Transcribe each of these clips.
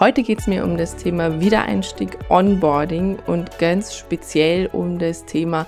Heute geht es mir um das Thema Wiedereinstieg, Onboarding und ganz speziell um das Thema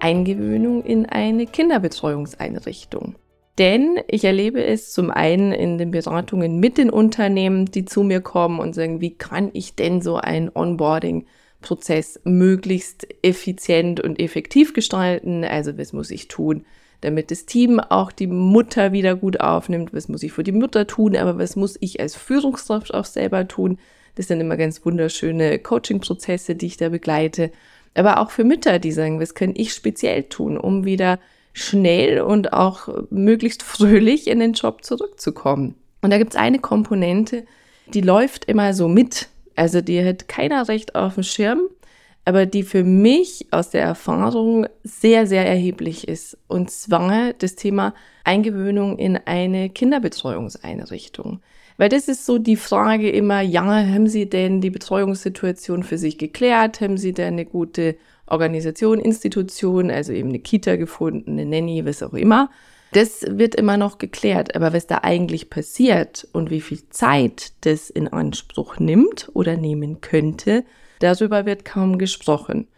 Eingewöhnung in eine Kinderbetreuungseinrichtung. Denn ich erlebe es zum einen in den Beratungen mit den Unternehmen, die zu mir kommen und sagen, wie kann ich denn so ein Onboarding-Prozess möglichst effizient und effektiv gestalten? Also was muss ich tun, damit das Team auch die Mutter wieder gut aufnimmt. Was muss ich für die Mutter tun, aber was muss ich als Führungskraft auch selber tun? Das sind immer ganz wunderschöne Coaching-Prozesse, die ich da begleite. Aber auch für Mütter, die sagen, was kann ich speziell tun, um wieder schnell und auch möglichst fröhlich in den Job zurückzukommen. Und da gibt es eine Komponente, die läuft immer so mit. Also die hat keiner recht auf dem Schirm aber die für mich aus der Erfahrung sehr, sehr erheblich ist. Und zwar das Thema Eingewöhnung in eine Kinderbetreuungseinrichtung. Weil das ist so die Frage immer, ja, haben Sie denn die Betreuungssituation für sich geklärt? Haben Sie denn eine gute Organisation, Institution, also eben eine Kita gefunden, eine Nanny, was auch immer? Das wird immer noch geklärt. Aber was da eigentlich passiert und wie viel Zeit das in Anspruch nimmt oder nehmen könnte, Darüber wird kaum gesprochen.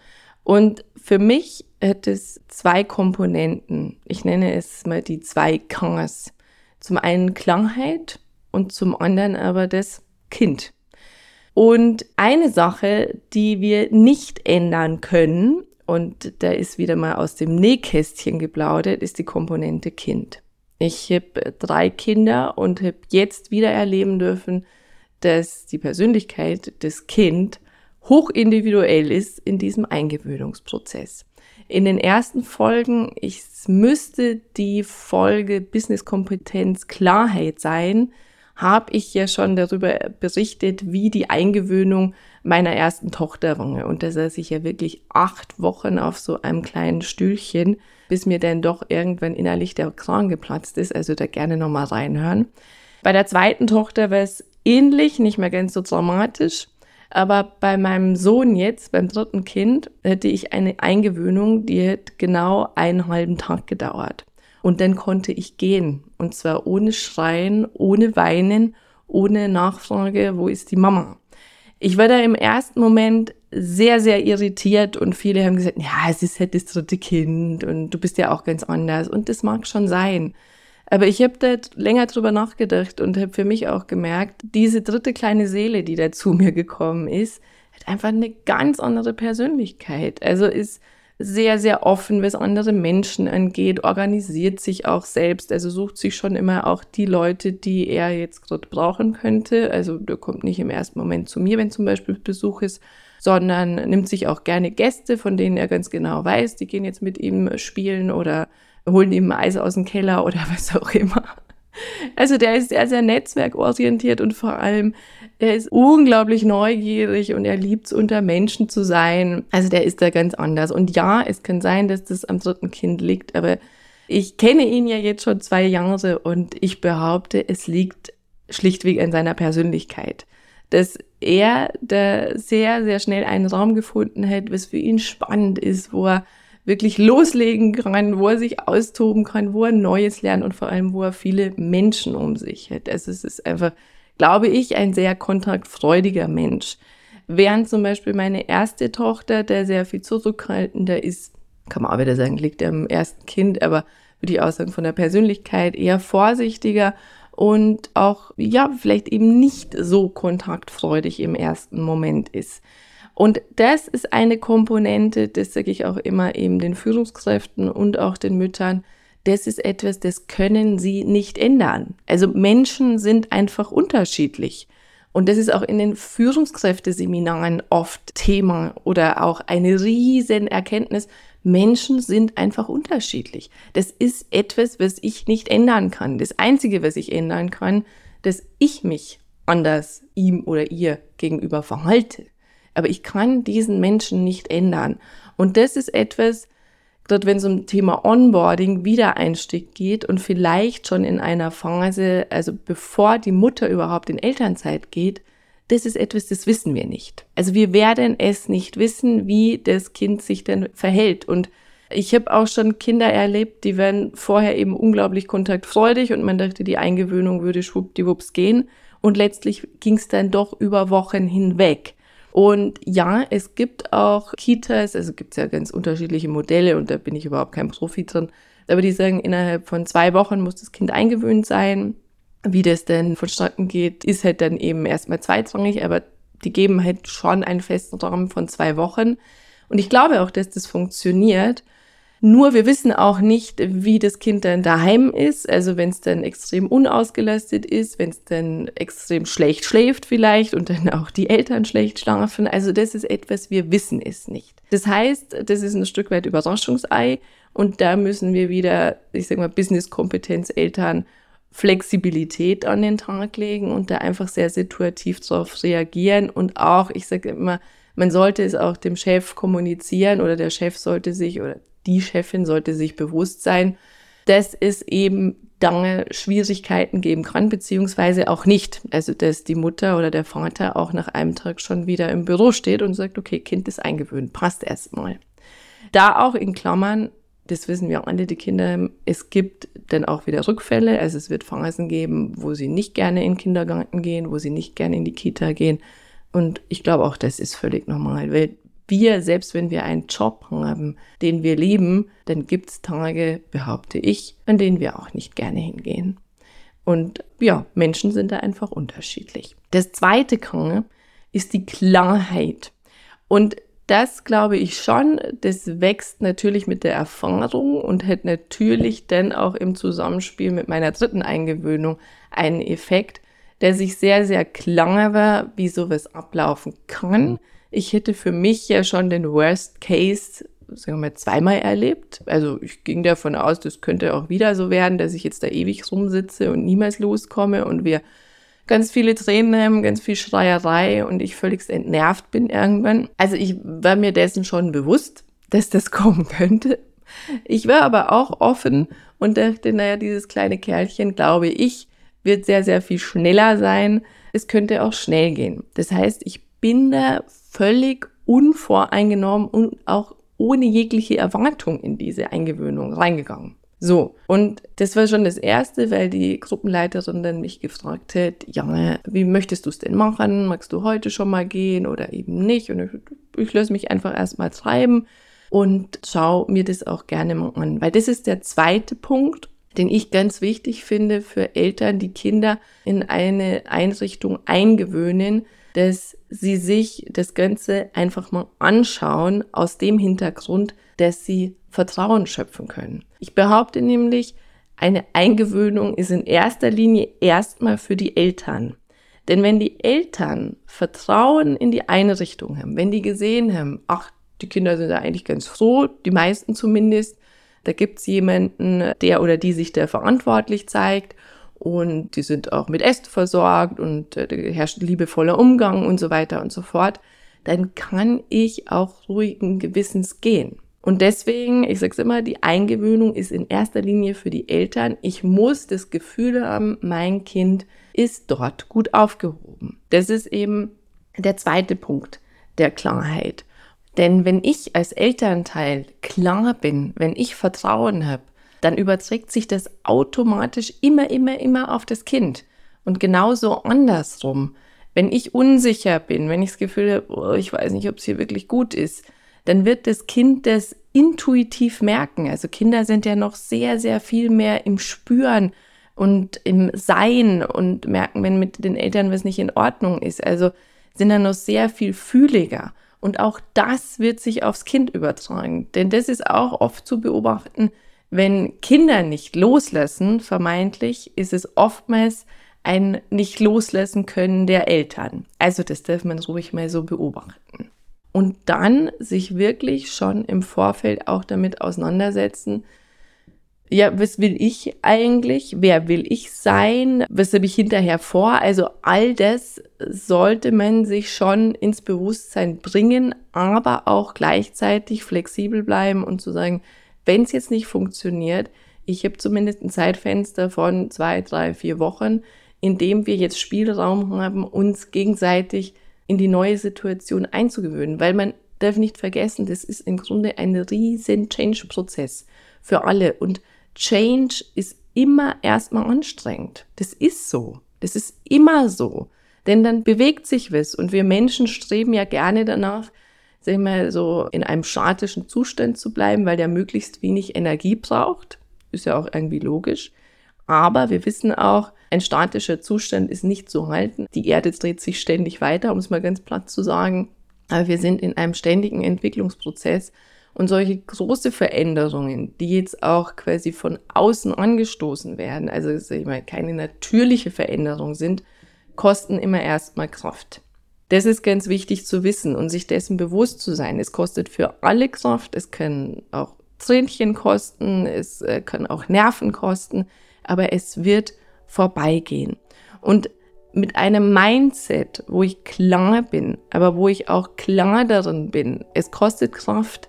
Und für mich hat es zwei Komponenten. Ich nenne es mal die zwei Ks. Zum einen Klarheit und zum anderen aber das Kind. Und eine Sache, die wir nicht ändern können, und da ist wieder mal aus dem Nähkästchen geplaudert, ist die Komponente Kind. Ich habe drei Kinder und habe jetzt wieder erleben dürfen, dass die Persönlichkeit des Kind hochindividuell ist in diesem Eingewöhnungsprozess. In den ersten Folgen, ich müsste die Folge Business Kompetenz Klarheit sein, habe ich ja schon darüber berichtet, wie die Eingewöhnung meiner ersten Tochter war. Und da saß ich ja wirklich acht Wochen auf so einem kleinen Stühlchen, bis mir dann doch irgendwann innerlich der Kran geplatzt ist. Also da gerne nochmal reinhören. Bei der zweiten Tochter war es ähnlich, nicht mehr ganz so dramatisch. Aber bei meinem Sohn jetzt, beim dritten Kind, hätte ich eine Eingewöhnung, die hätte genau einen halben Tag gedauert. Und dann konnte ich gehen. Und zwar ohne Schreien, ohne Weinen, ohne Nachfrage, wo ist die Mama? Ich war da im ersten Moment sehr, sehr irritiert und viele haben gesagt, ja, es ist halt das dritte Kind und du bist ja auch ganz anders. Und das mag schon sein. Aber ich habe da länger drüber nachgedacht und habe für mich auch gemerkt, diese dritte kleine Seele, die da zu mir gekommen ist, hat einfach eine ganz andere Persönlichkeit. Also ist sehr, sehr offen, was andere Menschen angeht, organisiert sich auch selbst, also sucht sich schon immer auch die Leute, die er jetzt gerade brauchen könnte. Also der kommt nicht im ersten Moment zu mir, wenn zum Beispiel Besuch ist, sondern nimmt sich auch gerne Gäste, von denen er ganz genau weiß, die gehen jetzt mit ihm spielen oder holen ihm Eis aus dem Keller oder was auch immer. Also der ist sehr, sehr netzwerkorientiert und vor allem, er ist unglaublich neugierig und er liebt es, unter Menschen zu sein. Also der ist da ganz anders. Und ja, es kann sein, dass das am dritten Kind liegt, aber ich kenne ihn ja jetzt schon zwei Jahre und ich behaupte, es liegt schlichtweg an seiner Persönlichkeit. Dass er da sehr, sehr schnell einen Raum gefunden hat, was für ihn spannend ist, wo er wirklich loslegen kann, wo er sich austoben kann, wo er Neues lernt und vor allem, wo er viele Menschen um sich hat. Also es ist einfach, glaube ich, ein sehr kontaktfreudiger Mensch. Während zum Beispiel meine erste Tochter, der sehr viel zurückhaltender ist, kann man auch wieder sagen, liegt am ersten Kind, aber würde ich auch sagen, von der Persönlichkeit eher vorsichtiger und auch, ja, vielleicht eben nicht so kontaktfreudig im ersten Moment ist. Und das ist eine Komponente, das sage ich auch immer eben den Führungskräften und auch den Müttern, das ist etwas, das können sie nicht ändern. Also Menschen sind einfach unterschiedlich. Und das ist auch in den Führungskräfteseminaren oft Thema oder auch eine riesen Erkenntnis. Menschen sind einfach unterschiedlich. Das ist etwas, was ich nicht ändern kann. Das Einzige, was ich ändern kann, dass ich mich anders ihm oder ihr gegenüber verhalte. Aber ich kann diesen Menschen nicht ändern. Und das ist etwas, gerade wenn es um Thema Onboarding, Wiedereinstieg geht und vielleicht schon in einer Phase, also bevor die Mutter überhaupt in Elternzeit geht, das ist etwas, das wissen wir nicht. Also wir werden es nicht wissen, wie das Kind sich denn verhält. Und ich habe auch schon Kinder erlebt, die werden vorher eben unglaublich kontaktfreudig und man dachte, die Eingewöhnung würde schwuppdiwupps gehen. Und letztlich ging es dann doch über Wochen hinweg. Und ja, es gibt auch Kitas, also gibt es ja ganz unterschiedliche Modelle und da bin ich überhaupt kein Profi drin, aber die sagen, innerhalb von zwei Wochen muss das Kind eingewöhnt sein. Wie das denn vonstatten geht, ist halt dann eben erstmal zweitrangig, aber die geben halt schon einen festen Rahmen von zwei Wochen. Und ich glaube auch, dass das funktioniert. Nur wir wissen auch nicht, wie das Kind dann daheim ist. Also wenn es dann extrem unausgelastet ist, wenn es dann extrem schlecht schläft vielleicht und dann auch die Eltern schlecht schlafen. Also das ist etwas, wir wissen es nicht. Das heißt, das ist ein Stück weit Überraschungsei und da müssen wir wieder, ich sag mal, Business-Kompetenz, Eltern, Flexibilität an den Tag legen und da einfach sehr situativ darauf reagieren und auch, ich sage immer, man sollte es auch dem Chef kommunizieren oder der Chef sollte sich oder die Chefin sollte sich bewusst sein, dass es eben lange Schwierigkeiten geben kann, beziehungsweise auch nicht. Also, dass die Mutter oder der Vater auch nach einem Tag schon wieder im Büro steht und sagt, okay, Kind ist eingewöhnt, passt erstmal. Da auch in Klammern, das wissen wir alle, die Kinder, es gibt dann auch wieder Rückfälle. Also es wird Phasen geben, wo sie nicht gerne in den Kindergarten gehen, wo sie nicht gerne in die Kita gehen. Und ich glaube auch, das ist völlig normal, weil wir, selbst wenn wir einen Job haben, den wir lieben, dann gibt es Tage, behaupte ich, an denen wir auch nicht gerne hingehen. Und ja, Menschen sind da einfach unterschiedlich. Das zweite Kange ist die Klarheit. Und das glaube ich schon, das wächst natürlich mit der Erfahrung und hat natürlich dann auch im Zusammenspiel mit meiner dritten Eingewöhnung einen Effekt, der sich sehr, sehr klar war, wie sowas ablaufen kann ich hätte für mich ja schon den Worst Case, sagen wir mal, zweimal erlebt. Also ich ging davon aus, das könnte auch wieder so werden, dass ich jetzt da ewig rumsitze und niemals loskomme und wir ganz viele Tränen haben, ganz viel Schreierei und ich völlig entnervt bin irgendwann. Also ich war mir dessen schon bewusst, dass das kommen könnte. Ich war aber auch offen und dachte, naja, dieses kleine Kerlchen, glaube ich, wird sehr, sehr viel schneller sein. Es könnte auch schnell gehen. Das heißt, ich bin da völlig unvoreingenommen und auch ohne jegliche Erwartung in diese Eingewöhnung reingegangen. So, und das war schon das Erste, weil die Gruppenleiterin dann mich gefragt hat, ja, wie möchtest du es denn machen? Magst du heute schon mal gehen oder eben nicht? Und ich, ich lasse mich einfach erstmal treiben und schau mir das auch gerne mal an. Weil das ist der zweite Punkt, den ich ganz wichtig finde für Eltern, die Kinder in eine Einrichtung eingewöhnen, dass sie sich das Ganze einfach mal anschauen aus dem Hintergrund, dass sie Vertrauen schöpfen können. Ich behaupte nämlich, eine Eingewöhnung ist in erster Linie erstmal für die Eltern. Denn wenn die Eltern Vertrauen in die Einrichtung haben, wenn die gesehen haben, ach, die Kinder sind da eigentlich ganz froh, die meisten zumindest, da gibt's jemanden, der oder die sich da verantwortlich zeigt und die sind auch mit Äste versorgt und äh, herrscht liebevoller Umgang und so weiter und so fort, dann kann ich auch ruhigen Gewissens gehen. Und deswegen, ich sage es immer, die Eingewöhnung ist in erster Linie für die Eltern. Ich muss das Gefühl haben, mein Kind ist dort gut aufgehoben. Das ist eben der zweite Punkt der Klarheit. Denn wenn ich als Elternteil klar bin, wenn ich Vertrauen habe, dann überträgt sich das automatisch immer, immer, immer auf das Kind. Und genauso andersrum. Wenn ich unsicher bin, wenn ich das Gefühl habe, oh, ich weiß nicht, ob es hier wirklich gut ist, dann wird das Kind das intuitiv merken. Also Kinder sind ja noch sehr, sehr viel mehr im Spüren und im Sein und merken, wenn mit den Eltern was nicht in Ordnung ist. Also sind dann noch sehr viel fühliger. Und auch das wird sich aufs Kind übertragen. Denn das ist auch oft zu beobachten, wenn Kinder nicht loslassen, vermeintlich, ist es oftmals ein nicht loslassen können der Eltern. Also das darf man ruhig mal so beobachten. Und dann sich wirklich schon im Vorfeld auch damit auseinandersetzen, ja, was will ich eigentlich? Wer will ich sein? Was habe ich hinterher vor? Also all das sollte man sich schon ins Bewusstsein bringen, aber auch gleichzeitig flexibel bleiben und zu sagen, wenn es jetzt nicht funktioniert, ich habe zumindest ein Zeitfenster von zwei, drei, vier Wochen, in dem wir jetzt Spielraum haben, uns gegenseitig in die neue Situation einzugewöhnen, weil man darf nicht vergessen, das ist im Grunde ein riesen Change-Prozess für alle und Change ist immer erstmal anstrengend. Das ist so. Das ist immer so. Denn dann bewegt sich was und wir Menschen streben ja gerne danach, sag ich mal, so in einem statischen Zustand zu bleiben, weil der möglichst wenig Energie braucht. Ist ja auch irgendwie logisch. Aber wir wissen auch, ein statischer Zustand ist nicht zu halten. Die Erde dreht sich ständig weiter, um es mal ganz platt zu sagen. Aber wir sind in einem ständigen Entwicklungsprozess und solche große Veränderungen, die jetzt auch quasi von außen angestoßen werden, also ich mal, keine natürliche Veränderung sind, kosten immer erstmal Kraft. Das ist ganz wichtig zu wissen und sich dessen bewusst zu sein. Es kostet für alle Kraft, es können auch Tränchen kosten, es äh, kann auch Nerven kosten, aber es wird vorbeigehen. Und mit einem Mindset, wo ich klar bin, aber wo ich auch klar darin bin, es kostet Kraft,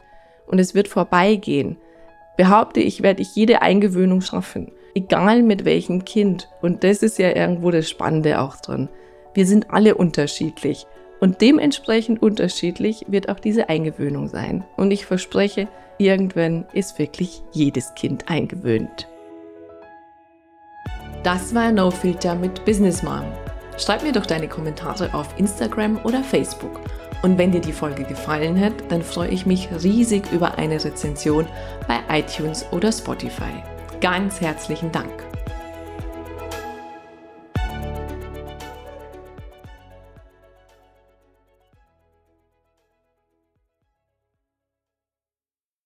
und es wird vorbeigehen, behaupte ich, werde ich jede Eingewöhnung schaffen. Egal mit welchem Kind. Und das ist ja irgendwo das Spannende auch drin. Wir sind alle unterschiedlich. Und dementsprechend unterschiedlich wird auch diese Eingewöhnung sein. Und ich verspreche, irgendwann ist wirklich jedes Kind eingewöhnt. Das war No Filter mit Business Mom. Schreib mir doch deine Kommentare auf Instagram oder Facebook und wenn dir die Folge gefallen hat, dann freue ich mich riesig über eine Rezension bei iTunes oder Spotify. Ganz herzlichen Dank.